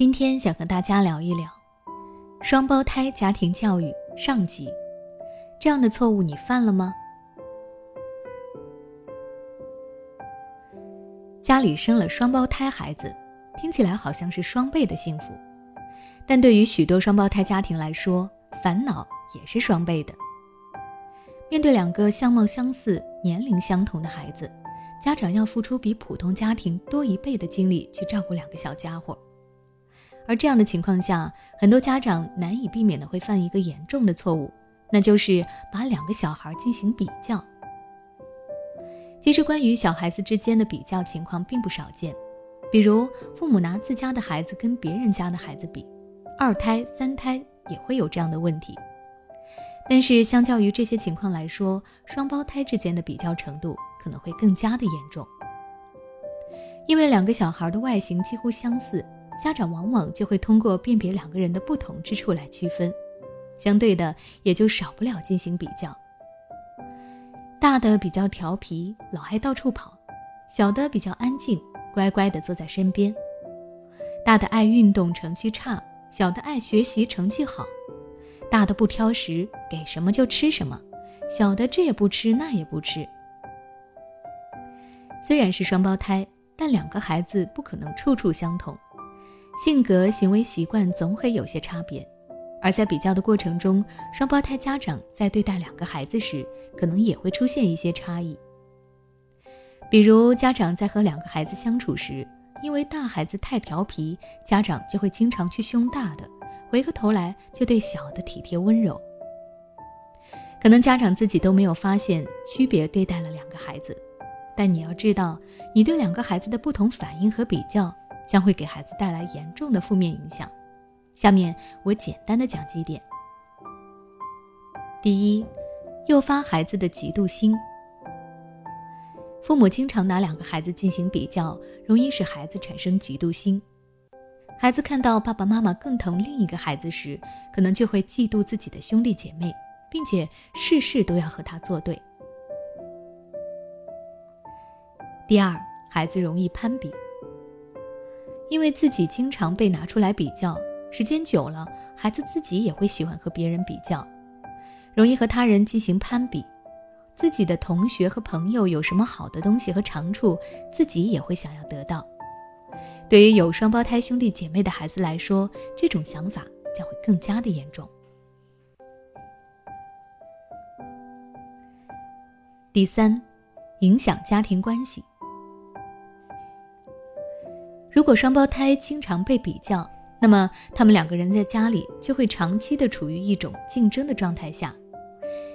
今天想和大家聊一聊双胞胎家庭教育上集，这样的错误你犯了吗？家里生了双胞胎孩子，听起来好像是双倍的幸福，但对于许多双胞胎家庭来说，烦恼也是双倍的。面对两个相貌相似、年龄相同的孩子，家长要付出比普通家庭多一倍的精力去照顾两个小家伙。而这样的情况下，很多家长难以避免的会犯一个严重的错误，那就是把两个小孩进行比较。其实，关于小孩子之间的比较情况并不少见，比如父母拿自家的孩子跟别人家的孩子比，二胎、三胎也会有这样的问题。但是，相较于这些情况来说，双胞胎之间的比较程度可能会更加的严重，因为两个小孩的外形几乎相似。家长往往就会通过辨别两个人的不同之处来区分，相对的也就少不了进行比较。大的比较调皮，老爱到处跑；小的比较安静，乖乖的坐在身边。大的爱运动，成绩差；小的爱学习，成绩好。大的不挑食，给什么就吃什么；小的这也不吃，那也不吃。虽然是双胞胎，但两个孩子不可能处处相同。性格、行为习惯总会有些差别，而在比较的过程中，双胞胎家长在对待两个孩子时，可能也会出现一些差异。比如，家长在和两个孩子相处时，因为大孩子太调皮，家长就会经常去凶大的，回过头来就对小的体贴温柔。可能家长自己都没有发现区别对待了两个孩子，但你要知道，你对两个孩子的不同反应和比较。将会给孩子带来严重的负面影响。下面我简单的讲几点。第一，诱发孩子的嫉妒心。父母经常拿两个孩子进行比较，容易使孩子产生嫉妒心。孩子看到爸爸妈妈更疼另一个孩子时，可能就会嫉妒自己的兄弟姐妹，并且事事都要和他作对。第二，孩子容易攀比。因为自己经常被拿出来比较，时间久了，孩子自己也会喜欢和别人比较，容易和他人进行攀比。自己的同学和朋友有什么好的东西和长处，自己也会想要得到。对于有双胞胎兄弟姐妹的孩子来说，这种想法将会更加的严重。第三，影响家庭关系。如果双胞胎经常被比较，那么他们两个人在家里就会长期的处于一种竞争的状态下。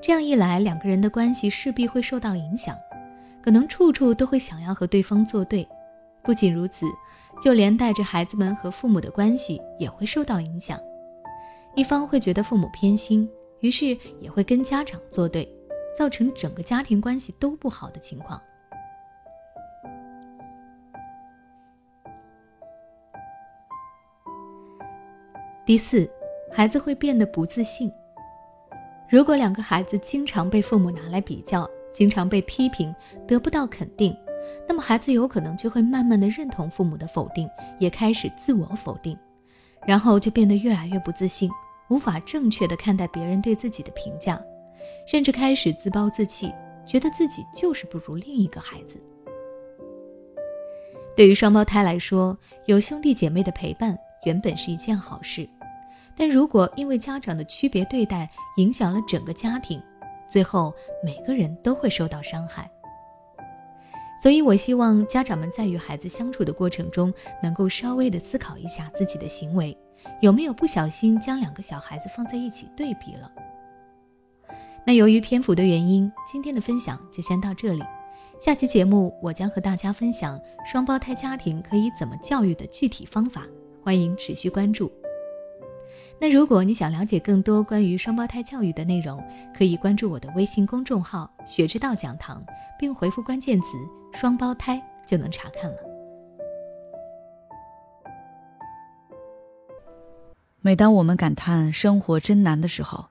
这样一来，两个人的关系势必会受到影响，可能处处都会想要和对方作对。不仅如此，就连带着孩子们和父母的关系也会受到影响。一方会觉得父母偏心，于是也会跟家长作对，造成整个家庭关系都不好的情况。第四，孩子会变得不自信。如果两个孩子经常被父母拿来比较，经常被批评，得不到肯定，那么孩子有可能就会慢慢的认同父母的否定，也开始自我否定，然后就变得越来越不自信，无法正确的看待别人对自己的评价，甚至开始自暴自弃，觉得自己就是不如另一个孩子。对于双胞胎来说，有兄弟姐妹的陪伴原本是一件好事。但如果因为家长的区别对待影响了整个家庭，最后每个人都会受到伤害。所以我希望家长们在与孩子相处的过程中，能够稍微的思考一下自己的行为，有没有不小心将两个小孩子放在一起对比了。那由于篇幅的原因，今天的分享就先到这里。下期节目我将和大家分享双胞胎家庭可以怎么教育的具体方法，欢迎持续关注。那如果你想了解更多关于双胞胎教育的内容，可以关注我的微信公众号“学之道讲堂”，并回复关键词“双胞胎”就能查看了。每当我们感叹生活真难的时候，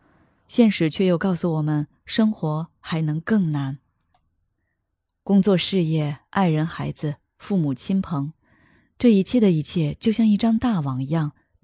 现实却又告诉我们，生活还能更难。工作、事业、爱人、孩子、父母亲朋，这一切的一切就像一张大网一样，